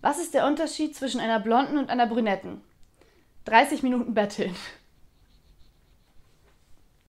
Was ist der Unterschied zwischen einer Blonden und einer Brünetten? 30 Minuten betteln.